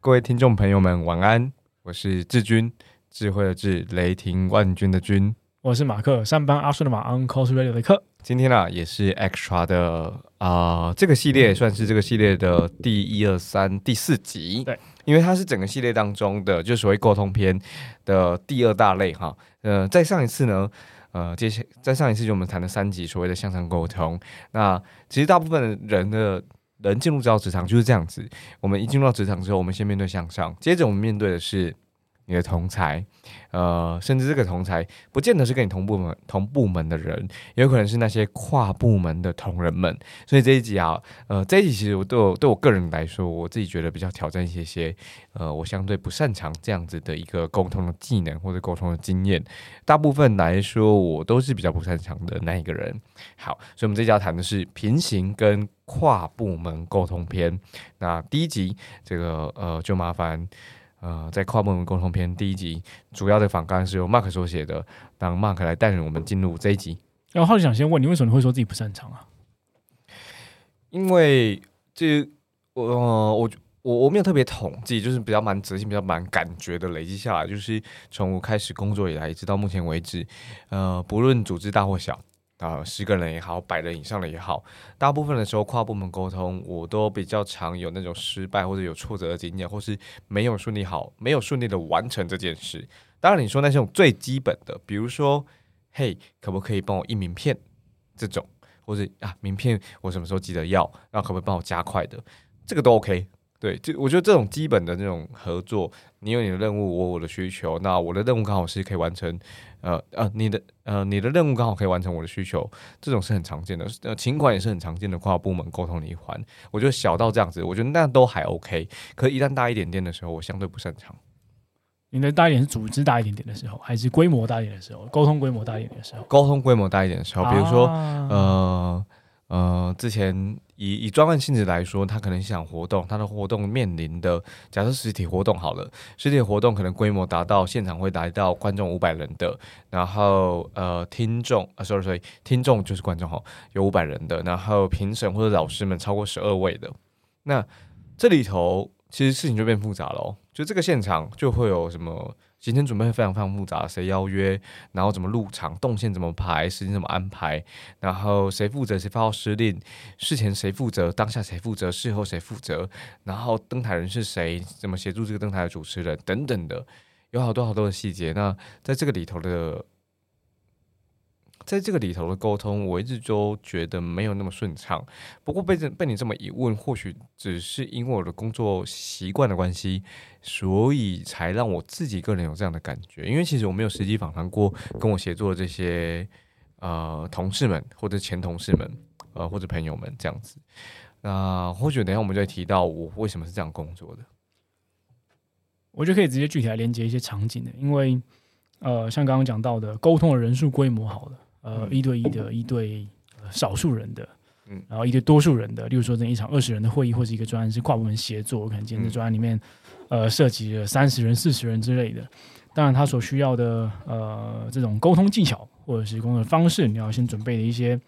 各位听众朋友们，晚安！我是志军，智慧的智，雷霆万钧的军。我是马克，上班阿顺的马，Uncle Radio 的克。今天呢，也是 Extra 的啊，这个系列算是这个系列的第一二三第四集。对，因为它是整个系列当中的，就所谓沟通篇的第二大类哈。呃，在上一次呢，呃，接下在上一次就我们谈了三集所谓的向上沟通。那其实大部分人的。人进入到职场就是这样子，我们一进入到职场之后，我们先面对向上，接着我们面对的是你的同才，呃，甚至这个同才不见得是跟你同部门同部门的人，也有可能是那些跨部门的同仁们。所以这一集啊，呃，这一集其实我对我对我个人来说，我自己觉得比较挑战一些些，呃，我相对不擅长这样子的一个沟通的技能或者沟通的经验。大部分来说，我都是比较不擅长的那一个人。好，所以我们这集要谈的是平行跟。跨部门沟通篇，那第一集这个呃就麻烦呃在跨部门沟通篇第一集主要的访纲是由 Mark 所写的，让 Mark 来带领我们进入这一集。然后想先问你，为什么你会说自己不擅长啊？因为这我我我我没有特别统计，就是比较蛮直性、比较蛮感觉的累积下来，就是从我开始工作以来，直到目前为止，呃，不论组织大或小。啊，十个人也好，百人以上的也好，大部分的时候跨部门沟通，我都比较常有那种失败或者有挫折的经验，或是没有顺利好，没有顺利的完成这件事。当然，你说那种最基本的，比如说，嘿，可不可以帮我印名片？这种，或者啊，名片我什么时候记得要？那可不可以帮我加快的？这个都 OK。对，就我觉得这种基本的这种合作，你有你的任务，我我的需求，那我的任务刚好是可以完成，呃呃，你的呃你的任务刚好可以完成我的需求，这种是很常见的，呃，情况也是很常见的跨部门沟通的一环。我觉得小到这样子，我觉得那都还 OK，可一旦大一点点的时候，我相对不擅长。你的大一点是组织大一点点的时候，还是规模大一点的时候？沟通规模大一点的时候？沟通规模大一点的时候，比如说，呃。呃，之前以以专案性质来说，他可能想活动，他的活动面临的假设实体活动好了，实体活动可能规模达到现场会达到观众五百人的，然后呃听众啊，sorry sorry，听众就是观众哈，有五百人的，然后评审或者老师们超过十二位的，那这里头其实事情就变复杂了，就这个现场就会有什么。行程准备非常非常复杂，谁邀约，然后怎么入场，动线怎么排，时间怎么安排，然后谁负责，谁发号施令，事前谁负责，当下谁负责，事后谁负责，然后登台人是谁，怎么协助这个登台的主持人等等的，有好多好多的细节。那在这个里头的。在这个里头的沟通，我一直都觉得没有那么顺畅。不过被这被你这么一问，或许只是因为我的工作习惯的关系，所以才让我自己个人有这样的感觉。因为其实我没有实际访谈过跟我协作的这些呃同事们，或者前同事们，呃或者朋友们这样子。那或许等下我们就会提到我为什么是这样工作的。我就可以直接具体来连接一些场景的，因为呃像刚刚讲到的沟通的人数规模好了。呃，一对一的，一对少数人的，嗯，然后一对多数人的，例如说这一场二十人的会议，或者一个专案是跨部门协作，我可能今天的专案里面，呃，涉及了三十人、四十人之类的。当然，他所需要的呃这种沟通技巧或者是工作方式，你要先准备的一些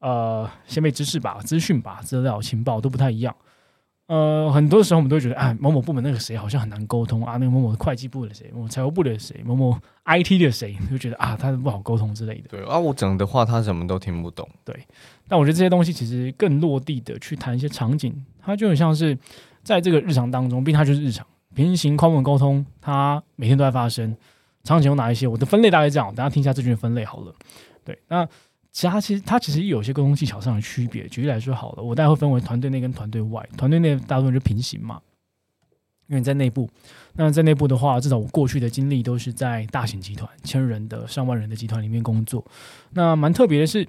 呃先备知识吧、资讯吧、资料、情报都不太一样。呃，很多时候我们都会觉得，哎，某某部门那个谁好像很难沟通啊，那个某某会计部的谁，某某财务部的谁，某某 IT 的谁，就觉得啊，他不好沟通之类的。对啊，我讲的话他什么都听不懂。对，但我觉得这些东西其实更落地的去谈一些场景，它就很像是在这个日常当中，毕竟它就是日常平行跨部门沟通，它每天都在发生。场景有哪一些？我的分类大概这样，大家听一下这句分类好了。对，那。其他其实它其实有些沟通技巧上的区别。举例来说，好了，我大概会分为团队内跟团队外。团队内大部分就平行嘛，因为你在内部。那在内部的话，至少我过去的经历都是在大型集团、千人的、上万人的集团里面工作。那蛮特别的是，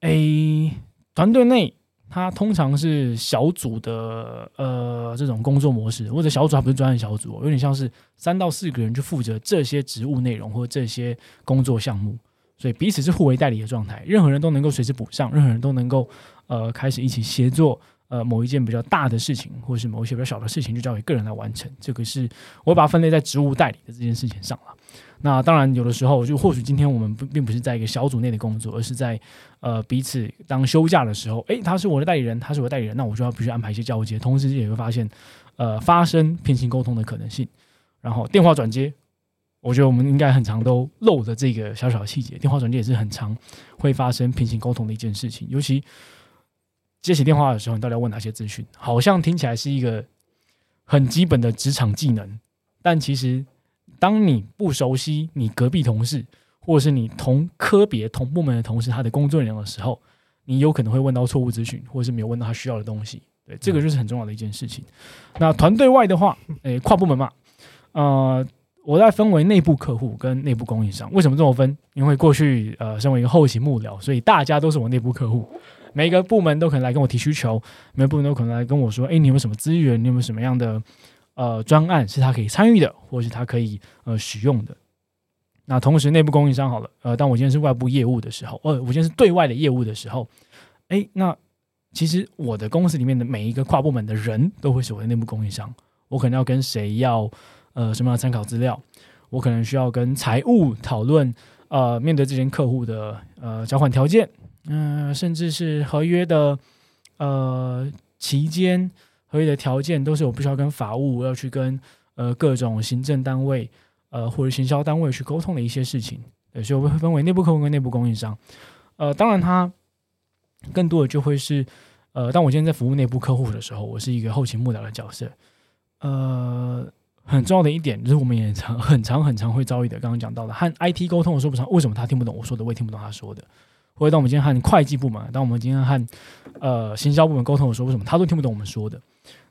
诶，团队内它通常是小组的呃这种工作模式，或者小组还不是专业小组，有点像是三到四个人就负责这些职务内容或这些工作项目。所以彼此是互为代理的状态，任何人都能够随时补上，任何人都能够呃开始一起协作呃某一件比较大的事情，或是某一些比较小的事情，就交给个人来完成。这个是我把它分类在职务代理的这件事情上了。那当然，有的时候就或许今天我们不并不是在一个小组内的工作，而是在呃彼此当休假的时候，诶，他是我的代理人，他是我的代理人，那我就要必须安排一些交接，同时也会发现呃发生平行沟通的可能性。然后电话转接，我觉得我们应该很常都漏的这个小小细节，电话转接也是很常会发生平行沟通的一件事情。尤其接起电话的时候，你到底要问哪些资讯？好像听起来是一个很基本的职场技能，但其实。当你不熟悉你隔壁同事，或者是你同科别同部门的同事他的工作内容的时候，你有可能会问到错误资讯，或者是没有问到他需要的东西。对，这个就是很重要的一件事情。那团队外的话，诶，跨部门嘛，呃，我在分为内部客户跟内部供应商。为什么这么分？因为过去呃，身为一个后勤幕僚，所以大家都是我内部客户，每个部门都可能来跟我提需求，每个部门都可能来跟我说，哎，你有什么资源？你有没有什么样的？呃，专案是他可以参与的，或是他可以呃使用的。那同时，内部供应商好了，呃，当我今天是外部业务的时候，呃，我今天是对外的业务的时候，哎，那其实我的公司里面的每一个跨部门的人都会是我的内部供应商。我可能要跟谁要呃什么样的参考资料？我可能需要跟财务讨论，呃，面对这间客户的呃交换条件，嗯，甚至是合约的呃期间。合约的条件都是我必须要跟法务要去跟呃各种行政单位呃或者行销单位去沟通的一些事情，所以我会分为内部客户跟内部供应商。呃，当然它更多的就会是呃，当我今天在服务内部客户的时候，我是一个后勤幕僚的角色。呃，很重要的一点就是我们也常很长很长会遭遇的，刚刚讲到的和 IT 沟通的说不上，为什么他听不懂我说的，我也听不懂他说的。或者当我们今天和会计部门，当我们今天和呃行销部门沟通的时候，为什么他都听不懂我们说的？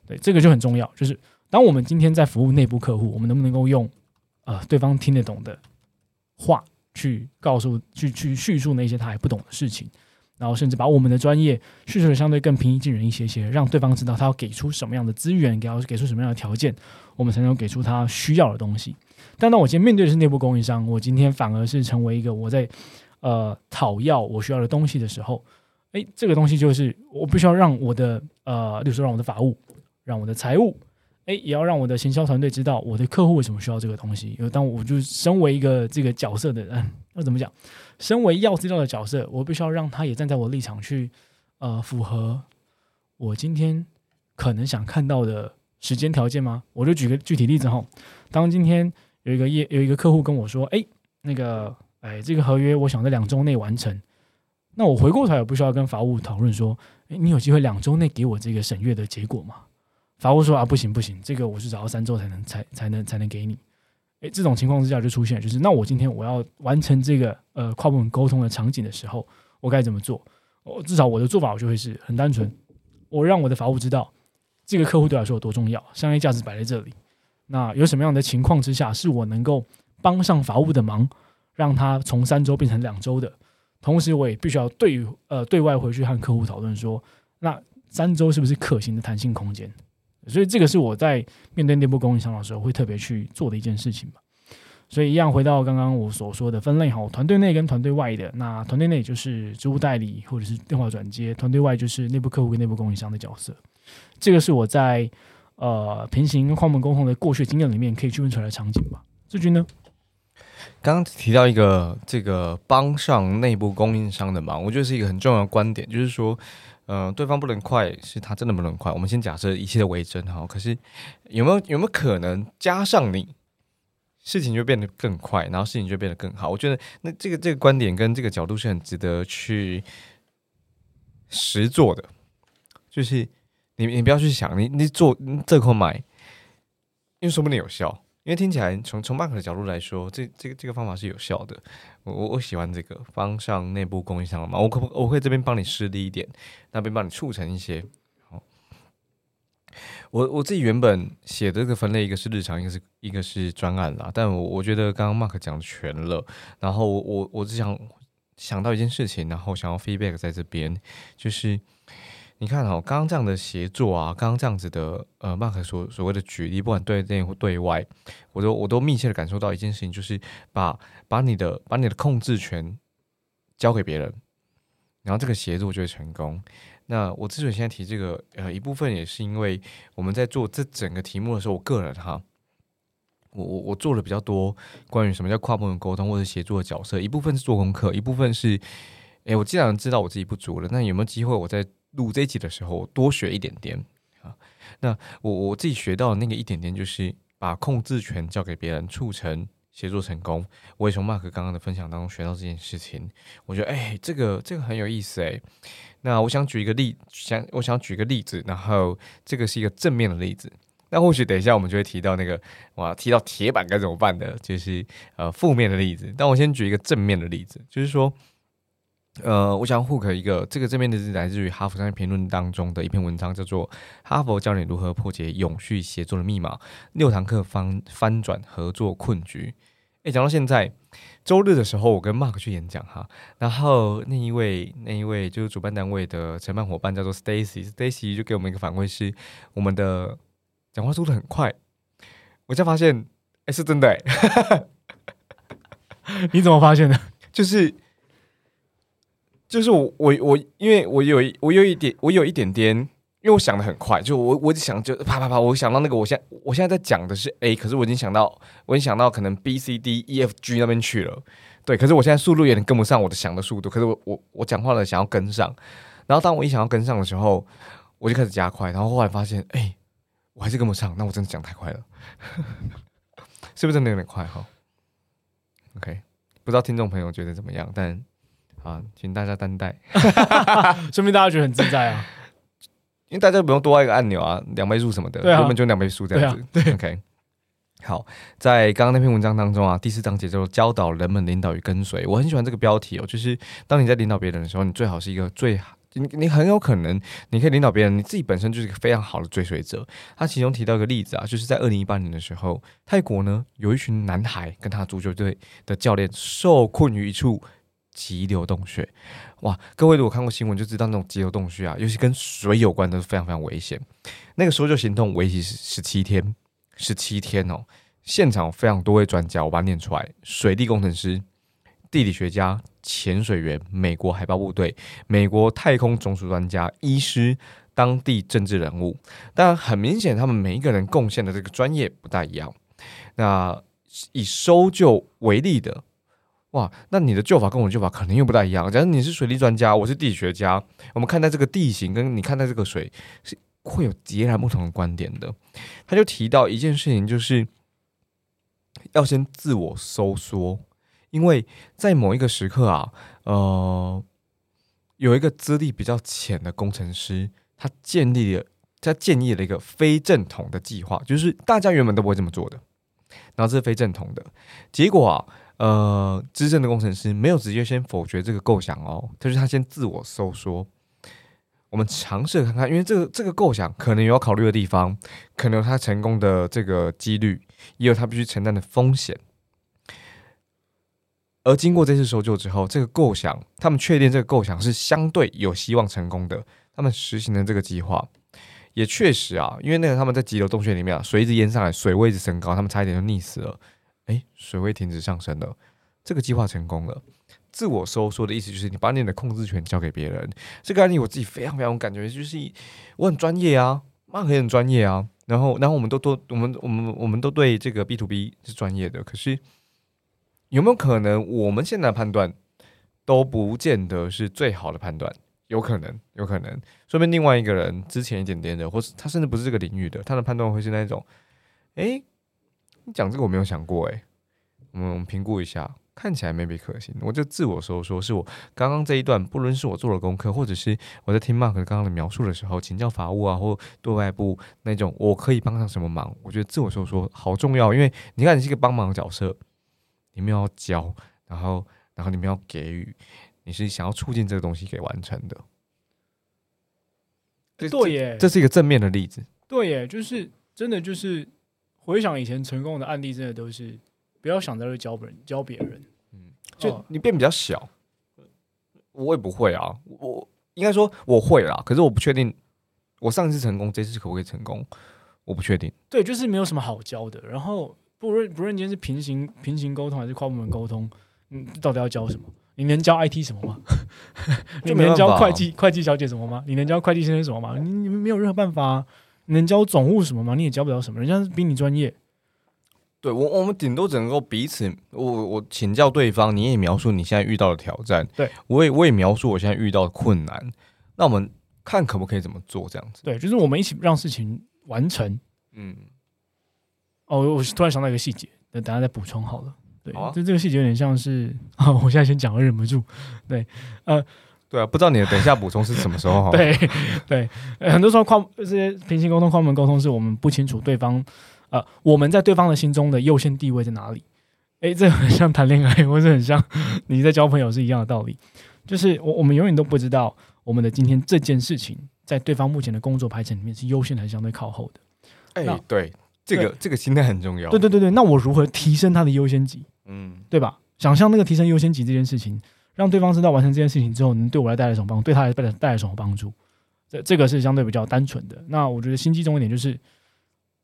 对，这个就很重要。就是当我们今天在服务内部客户，我们能不能够用呃对方听得懂的话去告诉、去去叙述那些他还不懂的事情，然后甚至把我们的专业叙述的相对更平易近人一些些，让对方知道他要给出什么样的资源，给要给出什么样的条件，我们才能给出他需要的东西。但当我今天面对的是内部供应商，我今天反而是成为一个我在。呃，讨要我需要的东西的时候，哎，这个东西就是我必须要让我的呃，例如说让我的法务，让我的财务，哎，也要让我的行销团队知道我的客户为什么需要这个东西。因为当我就身为一个这个角色的人，要怎么讲？身为要资料的角色，我必须要让他也站在我立场去呃，符合我今天可能想看到的时间条件吗？我就举个具体例子哈，当今天有一个业有一个客户跟我说，哎，那个。哎，这个合约我想在两周内完成。那我回过头来，不需要跟法务讨论说，哎，你有机会两周内给我这个审阅的结果吗？法务说啊，不行不行，这个我是找到三周才能才才能才能给你。哎，这种情况之下就出现，就是那我今天我要完成这个呃跨部门沟通的场景的时候，我该怎么做？我至少我的做法我就会是很单纯，我让我的法务知道这个客户对我来说有多重要，商业价值摆在这里。那有什么样的情况之下，是我能够帮上法务的忙？让他从三周变成两周的，同时我也必须要对呃对外回去和客户讨论说，那三周是不是可行的弹性空间？所以这个是我在面对内部供应商的时候会特别去做的一件事情吧。所以一样回到刚刚我所说的分类哈，团队内跟团队外的，那团队内就是职务代理或者是电话转接，团队外就是内部客户跟内部供应商的角色。这个是我在呃平行跟跨门沟通的过去经验里面可以区分出来的场景吧。志军呢？刚刚提到一个这个帮上内部供应商的忙，我觉得是一个很重要的观点，就是说，呃，对方不能快，是他真的不能快。我们先假设一切的为真哈，可是有没有有没有可能加上你，事情就变得更快，然后事情就变得更好？我觉得那这个这个观点跟这个角度是很值得去实做的，就是你你不要去想你你做这块买，因为说不定有效。因为听起来从从 Mark 的角度来说，这这个这个方法是有效的。我我我喜欢这个方向内部供应商嘛，我可不我会这边帮你施力一点，那边帮你促成一些。好，我我自己原本写的这个分类，一个是日常，一个是一个是专案啦。但我我觉得刚刚 Mark 讲全了，然后我我我只想想到一件事情，然后想要 feedback 在这边，就是。你看哦，刚刚这样的协作啊，刚刚这样子的呃，麦克所所谓的举例，不管对内或对外，我都我都密切的感受到一件事情，就是把把你的把你的控制权交给别人，然后这个协作就会成功。那我之所以现在提这个，呃，一部分也是因为我们在做这整个题目的时候，我个人哈，我我我做了比较多关于什么叫跨部门沟通或者协作的角色，一部分是做功课，一部分是，诶，我既然知道我自己不足了，那有没有机会我在录这一集的时候多学一点点啊？那我我自己学到的那个一点点，就是把控制权交给别人，促成。协作成功，我也从 Mark 刚刚的分享当中学到这件事情。我觉得，哎，这个这个很有意思，哎。那我想举一个例，想我想举个例子，然后这个是一个正面的例子。那或许等一下我们就会提到那个，哇，提到铁板该怎么办的，就是呃负面的例子。但我先举一个正面的例子，就是说。呃，我想 hook 一个这个这边的是来自于《哈佛商业评论》当中的一篇文章，叫做《哈佛教你如何破解永续协作的密码》，六堂课翻翻转合作困局。诶，讲到现在，周日的时候我跟 Mark 去演讲哈，然后那一位那一位就是主办单位的承办伙伴叫做 Stacy，Stacy 就给我们一个反馈是我们的讲话速度很快。我才发现，哎，是真的哎，你怎么发现的？就是。就是我我我，因为我有我有一点我有一点点，因为我想的很快，就我我想就啪啪啪，我想到那个，我现我现在在讲的是 A，可是我已经想到，我已经想到可能 B C D E F G 那边去了，对，可是我现在速度有点跟不上我的想的速度，可是我我我讲话了想要跟上，然后当我一想要跟上的时候，我就开始加快，然后后来发现，哎，我还是跟不上，那我真的讲太快了，是不是真的有点快哈？OK，不知道听众朋友觉得怎么样，但。啊，请大家担待，说明大家觉得很自在啊，因为大家不用多按一个按钮啊，两倍数什么的，根本就两倍数这样子。对，OK。好，在刚刚那篇文章当中啊，第四章节奏教导人们领导与跟随，我很喜欢这个标题哦，就是当你在领导别人的时候，你最好是一个最你你很有可能你可以领导别人，你自己本身就是一个非常好的追随者。他其中提到一个例子啊，就是在二零一八年的时候，泰国呢有一群男孩跟他足球队的教练受困于一处。急流洞穴，哇！各位如果看过新闻就知道，那种急流洞穴啊，尤其跟水有关，都是非常非常危险。那个搜救行动为期十七天，十七天哦。现场非常多位专家，我把它念出来：水利工程师、地理学家、潜水员、美国海豹部队、美国太空总署专家、医师、当地政治人物。当然，很明显，他们每一个人贡献的这个专业不大一样。那以搜救为例的。哇，那你的救法跟我的救法可能又不大一样。假如你是水利专家，我是地理学家，我们看待这个地形跟你看待这个水是会有截然不同的观点的。他就提到一件事情，就是要先自我收缩，因为在某一个时刻啊，呃，有一个资历比较浅的工程师，他建立了他建议了一个非正统的计划，就是大家原本都不会这么做的，然后这是非正统的结果啊。呃，资深的工程师没有直接先否决这个构想哦，就是他先自我收缩。我们尝试看看，因为这个这个构想可能有要考虑的地方，可能他成功的这个几率，也有他必须承担的风险。而经过这次搜救之后，这个构想，他们确定这个构想是相对有希望成功的。他们实行了这个计划，也确实啊，因为那个他们在急流洞穴里面啊，水一直淹上来，水位一直升高，他们差一点就溺死了。哎，水位停止上升了，这个计划成功了。自我收缩的意思就是你把你的控制权交给别人。这个案例我自己非常非常有感觉，就是我很专业啊，Mark 也很专业啊。然后，然后我们都都我们我们我们都对这个 B to B 是专业的。可是有没有可能我们现在判断都不见得是最好的判断？有可能，有可能，说明另外一个人之前一点点的，或是他甚至不是这个领域的，他的判断会是那种，哎。你讲这个我没有想过哎，我们评估一下，看起来 maybe 可行。我就自我说说，是我刚刚这一段，不论是我做了功课，或者是我在听 Mark 刚刚的描述的时候，请教法务啊，或对外部那种，我可以帮上什么忙？我觉得自我说说好重要，因为你看你是一个帮忙的角色，你们要教，然后然后你们要给予，你是想要促进这个东西给完成的。对耶，这是一个正面的例子。对耶，就是真的就是。回想以前成功的案例，真的都是不要想着去教别人，教别人。嗯，就你变比较小，我也不会啊。我应该说我会啦，可是我不确定我上一次成功，这次可不可以成功？我不确定。对，就是没有什么好教的。然后不论不论今天是平行平行沟通还是跨部门沟通，嗯，到底要教什么？你能教 IT 什么吗？你能教会计会计小姐什么吗？你能教会计先生什么吗？你你们没有任何办法。能教总务什么吗？你也教不了什么，人家比你专业。对我，我们顶多只能够彼此，我我请教对方，你也描述你现在遇到的挑战，对我也我也描述我现在遇到的困难。那我们看可不可以怎么做这样子？对，就是我们一起让事情完成。嗯。哦，我突然想到一个细节，等等下再补充好了。对，就这个细节有点像是啊，我现在先讲，我忍不住。对，呃。对啊，不知道你的等一下补充是什么时候哈？对对，很多时候跨这些平行沟通、跨门沟通，是我们不清楚对方，呃，我们在对方的心中的优先地位在哪里？诶，这很像谈恋爱，或者很像你在交朋友是一样的道理。就是我我们永远都不知道我们的今天这件事情，在对方目前的工作排程里面是优先还是相对靠后的。哎，对，这个这个心态很重要。对对对对，那我如何提升他的优先级？嗯，对吧？想象那个提升优先级这件事情。让对方知道完成这件事情之后能对我来带来什么帮助，对他来带来带来什么帮助，这这个是相对比较单纯的。那我觉得心机重一点就是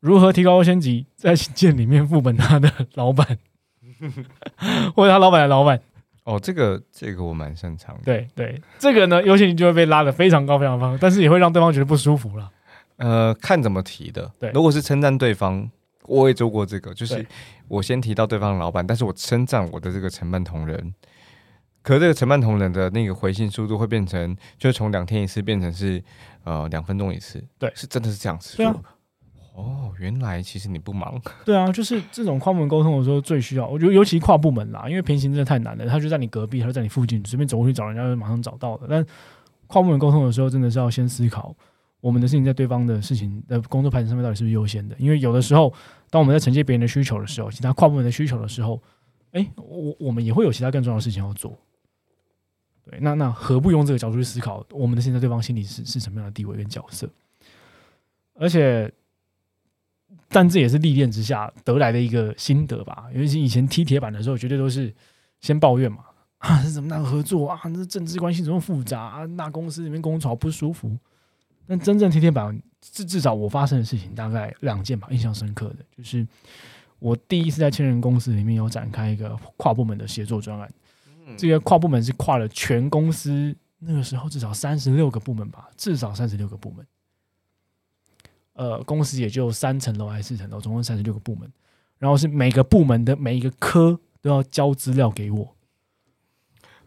如何提高优先级，在信里面副本他的老板 或者他老板的老板。哦，这个这个我蛮擅长的。对对，这个呢优先级就会被拉得非常高非常高，但是也会让对方觉得不舒服了。呃，看怎么提的。对，如果是称赞对方，我也做过这个，就是我先提到对方的老板，但是我称赞我的这个承办同仁。可这个承办同仁的那个回信速度会变成，就是从两天一次变成是呃两分钟一次。对，是真的是这样子。对啊。哦，原来其实你不忙。对啊，就是这种跨部门沟通的时候最需要，我觉得尤其跨部门啦，因为平行真的太难了。他就在你隔壁，他就在你附近，随便走过去找人家就马上找到了。但跨部门沟通的时候，真的是要先思考我们的事情在对方的事情的工作排程上面到底是不是优先的。因为有的时候，当我们在承接别人的需求的时候，其他跨部门的需求的时候，哎，我我们也会有其他更重要的事情要做。对，那那何不用这个角度去思考，我们的现在对方心里是是什么样的地位跟角色？而且，但这也是历练之下得来的一个心得吧。尤其以前踢铁板的时候，绝对都是先抱怨嘛，啊，是怎么那个合作啊？那政治关系怎么复杂啊？那公司里面工作好不舒服。但真正天天板，至至少我发生的事情大概两件吧，印象深刻的就是我第一次在千人公司里面有展开一个跨部门的协作专案。这个跨部门是跨了全公司，那个时候至少三十六个部门吧，至少三十六个部门。呃，公司也就三层楼还是四层楼，总共三十六个部门。然后是每个部门的每一个科都要交资料给我，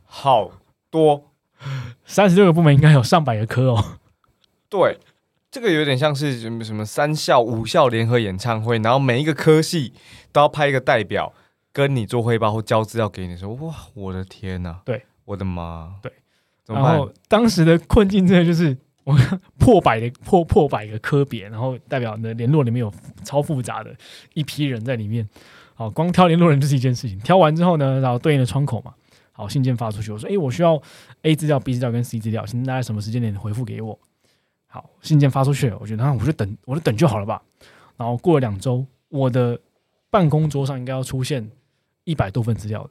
好多，三十六个部门应该有上百个科哦。对，这个有点像是什么什么三校五校联合演唱会，然后每一个科系都要派一个代表。跟你做汇报或交资料给你说，哇，我的天呐，对，我的妈，对，然后当时的困境真的就是我破百的破破百个科别，然后代表的联络里面有超复杂的一批人在里面，好，光挑联络人就是一件事情，挑完之后呢，然后对应的窗口嘛，好，信件发出去，我说，哎，我需要 A 资料、B 资料跟 C 资料，请大家什么时间点回复给我？好，信件发出去，我觉得那我就等，我就等就好了吧。然后过了两周，我的办公桌上应该要出现。一百多份资料的，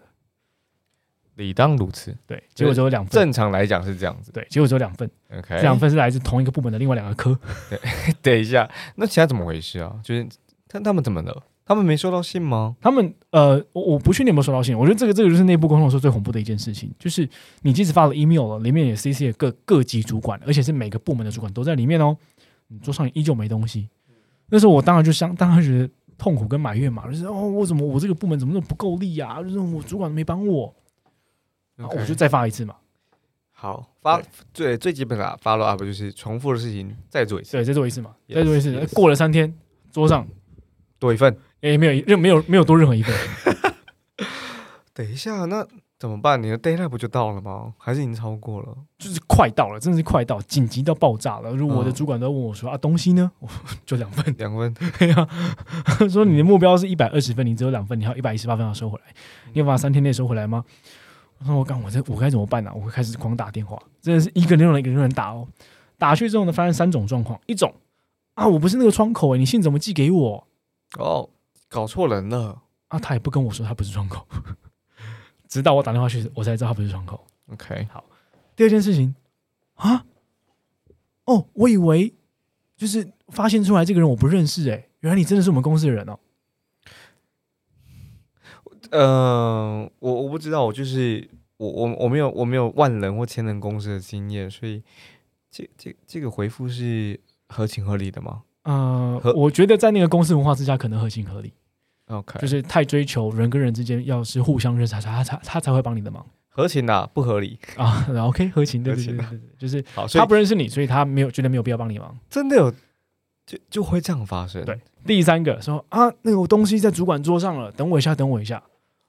理当如此。对，结果只有两份。正常来讲是这样子。对，结果只有两份。OK，这两份是来自同一个部门的另外两个科。对，等一下，那其他怎么回事啊？就是他他们怎么了？他们没收到信吗？他们呃，我我不确定有没有收到信。我觉得这个这个就是内部沟通的时候最恐怖的一件事情，就是你即使发了 email 了，里面也 CC 了各各级主管，而且是每个部门的主管都在里面哦。你桌上依旧没东西。那时候我当然就相，当然觉得。痛苦跟埋怨嘛，就是哦，我怎么我这个部门怎么那么不够力啊？就是我主管没帮我，然后我就再发一次嘛。好，发最最基本的发了 up 就是重复的事情再做一次，对，再做一次嘛，再做一次。过了三天，桌上多一份，哎，没有任没有没有多任何一份。等一下，那。怎么办？你的 deadline 不就到了吗？还是已经超过了？就是快到了，真的是快到，紧急到爆炸了。如果我的主管都问我说：“啊，东西呢？” 我就两份，两份。对呀，说你的目标是一百二十分，你只有两份，你还有一百一十八分要收回来，你有办法三天内收回来吗？我说：“我刚，我这我该怎么办呢？”我会开始狂打电话，真的是一个人用一个人打哦。打去之后呢，发现三种状况：一种啊，我不是那个窗口诶，你信怎么寄给我？哦，搞错人了啊！他也不跟我说他不是窗口。直到我打电话去，我才知道他不是窗口。OK，好。第二件事情啊，哦，我以为就是发现出来这个人我不认识，哎，原来你真的是我们公司的人哦。嗯，我我不知道，我就是我我我我没有我没有万人或千人公司的经验，所以这这这个回复是合情合理的吗呃，我觉得在那个公司文化之下，可能合情合理，？OK，就是太追求人跟人之间要是互相认识，他他他他才会帮你的忙合情的、不合理。啊。然后 OK，合情，对合情啊对对对对，就是他不认识你，所以他没有觉得没有必要帮你忙。真的有就就会这样发生。对第三个说啊，那个东西在主管桌上了，等我一下，等我一下。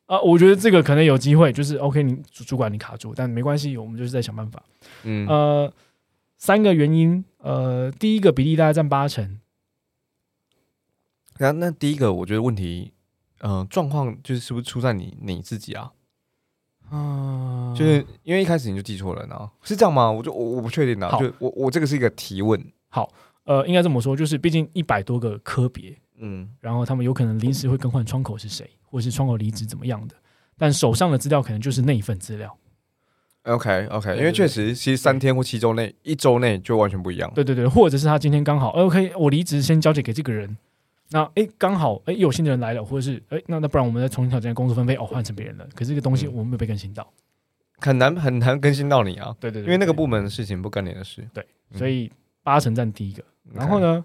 啊，我觉得这个可能有机会，就是 OK，你主主管你卡住，但没关系，我们就是在想办法。嗯，呃，三个原因，呃，第一个比例大概占八成，那那第一个，我觉得问题，呃，状况就是是不是出在你你自己啊？啊、就是因为一开始你就记错人啊，是这样吗？我就我我不确定啊，好就我我这个是一个提问，好呃，应该这么说，就是毕竟一百多个科别，嗯然后他们有可能临时会更换窗口是谁，或者是窗口离职怎么样的，但手上的资料可能就是那一份资料。，OK OK，对因为确实其实三天或七周内、一周内就完全不一样。对对对，或者是他今天刚好呃 OK，我离职先交接给这个人，那诶刚好诶有新的人来了，或者是诶那那不然我们再重新调整工作分配，哦换成别人了，可是这个东西嗯我们没有被更新到。很难很难更新到你啊，对对对，因为那个部门的事情不干你的事。对，嗯所以八成占第一个，然后呢，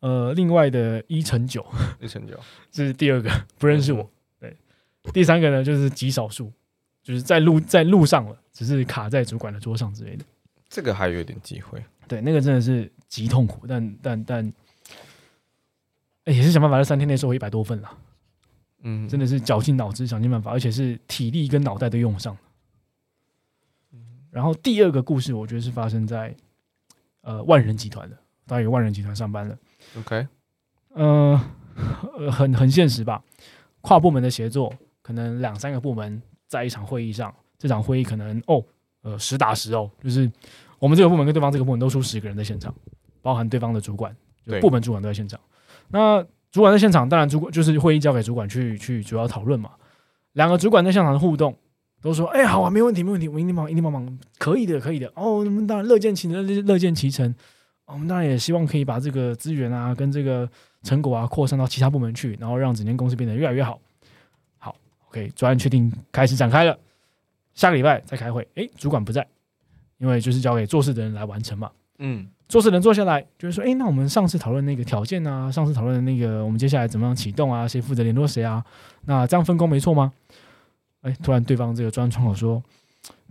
呃，另外的一乘九一成九这是第二个，不认识我。对，第三个呢就是极少数，就是在路在路上了，只是卡在主管的桌上之类的。这个还有一点机会。对，那个真的是极痛苦，但但但，哎也是想办法在三天内收回一百多份了，嗯，真的是绞尽脑汁想尽办法，而且是体力跟脑袋都用上了。然后第二个故事，我觉得是发生在呃万人集团的，大概有万人集团上班了。OK，呃，呃很很现实吧？跨部门的协作，可能两三个部门在一场会议上，这场会议可能哦，呃，实打实哦，就是我们这个部门跟对方这个部门都出十个人在现场，包含对方的主管，部门主管都在现场。那主管在现场，当然主管就是会议交给主管去去主要讨论嘛。两个主管在现场的互动，都说：“哎、好啊，没问题，没问题，我一定帮，一定帮忙，可以的，可以的。哦，我们当然乐见其乐，乐见其成。我们当然也希望可以把这个资源啊，跟这个成果啊扩散到其他部门去，然后让整间公司变得越来越好。好，OK，专案确定开始展开了，下个礼拜再开会。诶，主管不在，因为就是交给做事的人来完成嘛。嗯做事人坐下来就是说，诶，那我们上次讨论那个条件啊，上次讨论的那个，我们接下来怎么样启动啊？谁负责联络谁啊？那这样分工没错吗？诶，突然对方这个专窗口说，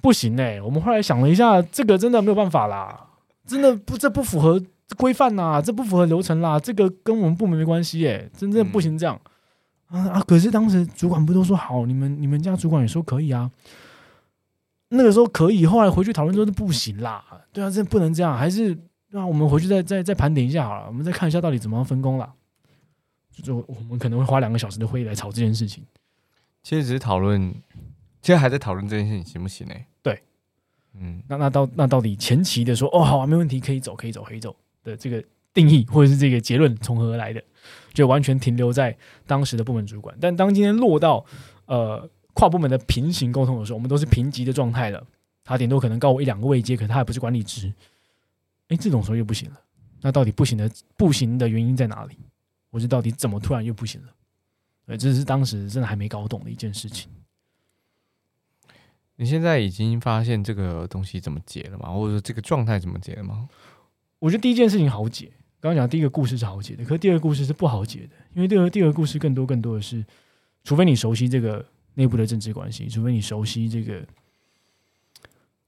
不行诶，我们后来想了一下，这个真的没有办法啦，真的不，这不符合规范呐，这不符合流程啦，这个跟我们部门没关系诶，真正不行这样。啊啊！可是当时主管不都说好，你们你们家主管也说可以啊。那个时候可以，后来回去讨论之后就不行啦。对啊，这不能这样，还是那我们回去再再再盘点一下好了，我们再看一下到底怎么样分工了。就就我们可能会花两个小时的会议来吵这件事情。其实只是讨论，其实还在讨论这件事情行不行呢、对，嗯，那那到那到底前期的说哦好啊，没问题，可以走，可以走，可以走的这个定义或者是这个结论从何而来的，就完全停留在当时的部门主管。但当今天落到呃跨部门的平行沟通的时候，我们都是平级的状态了，他顶多可能高我一两个位阶，可是他还不是管理职。哎，这种时候又不行了。那到底不行的不行的原因在哪里？我是到底怎么突然又不行了？对，这是当时真的还没搞懂的一件事情。你现在已经发现这个东西怎么解了吗？或者说这个状态怎么解了吗？我觉得第一件事情好解，刚刚讲第一个故事是好解的，可是第二个故事是不好解的，因为第二第二个故事更多更多的是，除非你熟悉这个内部的政治关系，除非你熟悉这个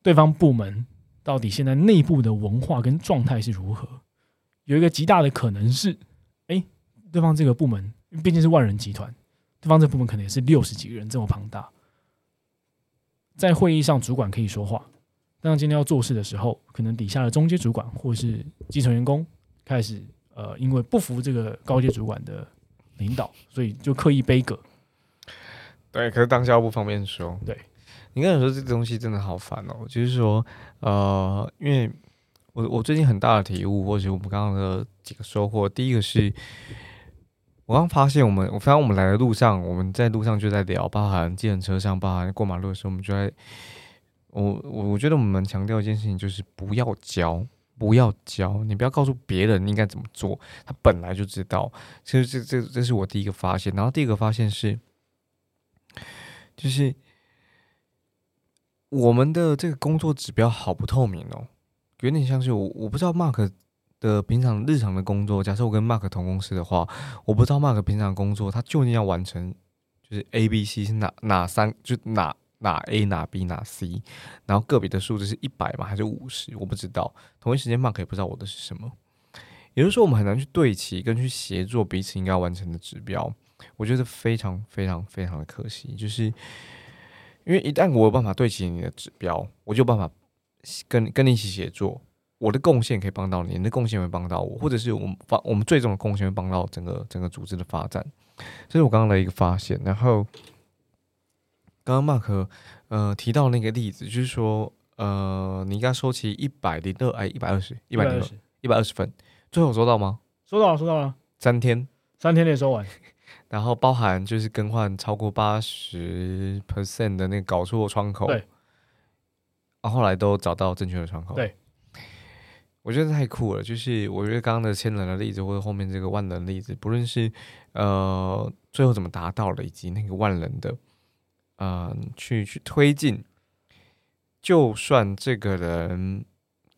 对方部门到底现在内部的文化跟状态是如何，有一个极大的可能是，哎，对方这个部门毕竟是万人集团，对方这个部门可能也是六十几个人这么庞大，在会议上主管可以说话，当今天要做事的时候，可能底下的中阶主管或是基层员工开始呃，因为不服这个高阶主管的领导，所以就刻意背葛。对，可是当下又不方便说。对，你跟我说这个东西真的好烦哦，就是说，呃，因为我我最近很大的体悟，或者我们刚刚的几个收获，第一个是。我刚发现，我们我发现我们来的路上，我们在路上就在聊，包含计程车上，包含过马路的时候，我们就在，我我我觉得我们强调一件事情，就是不要教，不要教，你不要告诉别人应该怎么做，他本来就知道。其实这这这是我第一个发现，然后第二个发现是，就是我们的这个工作指标好不透明哦，有点像是我我不知道 Mark 的平常日常的工作。假设我跟 Mark 同公司的话，我不知道 Mark 平常工作他究竟要完成就是 A、B、C 是哪哪三就哪哪 A 哪 B 哪 C，然后个别的数字是一百吗还是五十？我不知道。同一时间 Mark 也不知道我的是什么，也就是说我们很难去对齐跟去协作彼此应该完成的指标。我觉得非常非常非常的可惜，就是因为一旦我有办法对齐你的指标，我就有办法跟跟你一起协作，我的贡献可以帮到你，你的贡献会帮到我，或者是我们发我们最终的贡献会帮到整个整个组织的发展。这是我刚刚的一个发现。然后刚刚 Mark 呃提到那个例子，就是说呃你应该收齐一百零二哎一百二十一百零二一百二十分，最后收到吗？收到了，收到了，三天三天内收完。然后包含就是更换超过八十 percent 的那个搞错窗口，对，啊，后来都找到正确的窗口，对，我觉得太酷了。就是我觉得刚刚的千人的例子，或者后面这个万人例子，不论是呃最后怎么达到了，以及那个万人的，嗯，去去推进，就算这个人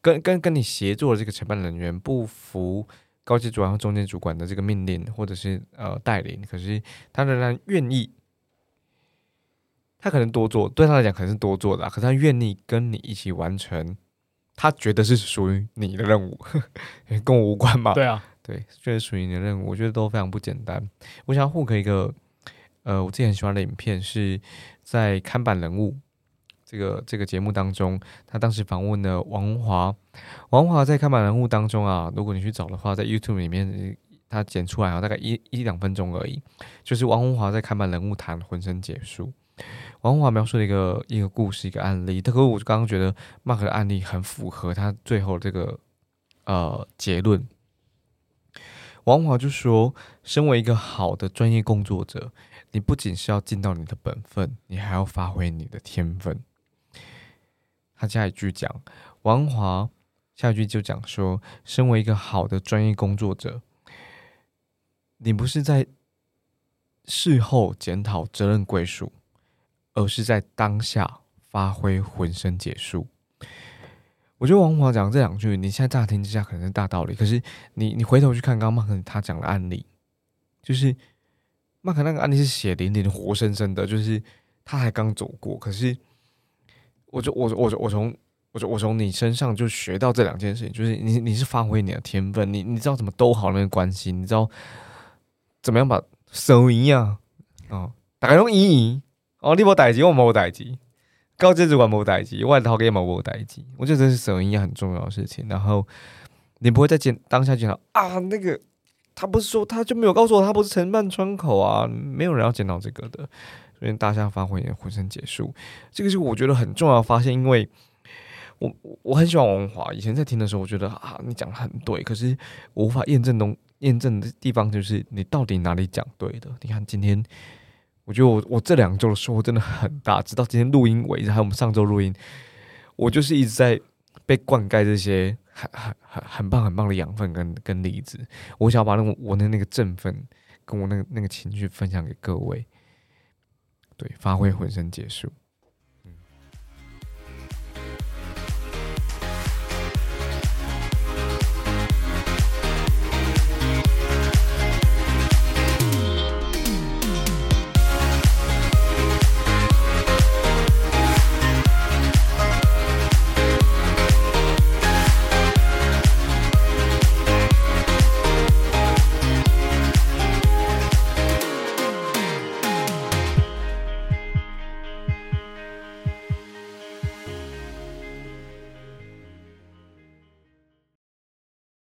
跟跟跟你协作的这个承办人员不服。高级主管和中间主管的这个命令，或者是呃带领，可是他仍然愿意，他可能多做，对他来讲可能是多做的，可是他愿意跟你一起完成，他觉得是属于你的任务，跟我无关嘛？对啊，对，就是属于你的任务，我觉得都非常不简单。我想互可一个，呃，我自己很喜欢的影片是在看板人物。这个这个节目当中，他当时访问了王华。王华在看板人物当中啊，如果你去找的话，在 YouTube 里面他剪出来啊，大概一一两分钟而已。就是王华在看板人物谈浑身解数。王华描述了一个一个故事，一个案例。但可我刚刚觉得 Mark 的案例很符合他最后这个呃结论。王华就说，身为一个好的专业工作者，你不仅是要尽到你的本分，你还要发挥你的天分。他下一句讲，王华下一句就讲说，身为一个好的专业工作者，你不是在事后检讨责任归属，而是在当下发挥浑身解数。我觉得王华讲这两句，你现在乍听之下可能是大道理，可是你你回头去看刚刚 Mark 他讲的案例，就是 Mark 那个案例是血淋淋、活生生的，就是他还刚走过，可是。我就我我我从我就我从你身上就学到这两件事情，就是你你是发挥你的天分，你你知道怎么兜好那个关系，你知道怎么样把手一样哦，大家用一哦，你无代志，我无代志，高阶主管无代志，外头给冇无代志，我觉得这是手一很重要的事情。然后你不会再见当下见到啊，那个他不是说他就没有告诉我他不是承办窗口啊，没有人要见到这个的。因为大象发挥也浑身解数，这个是我觉得很重要发现。因为我我很喜欢王文华，以前在听的时候，我觉得啊，你讲的很对。可是我无法验证东验证的地方，就是你到底哪里讲对的？你看今天，我觉得我我这两周的收获真的很大。直到今天录音为止，还有我们上周录音，我就是一直在被灌溉这些很很很很棒很棒的养分跟跟例子。我想要把那个我的那个振奋跟我那个那个情绪分享给各位。对，发挥浑身解数。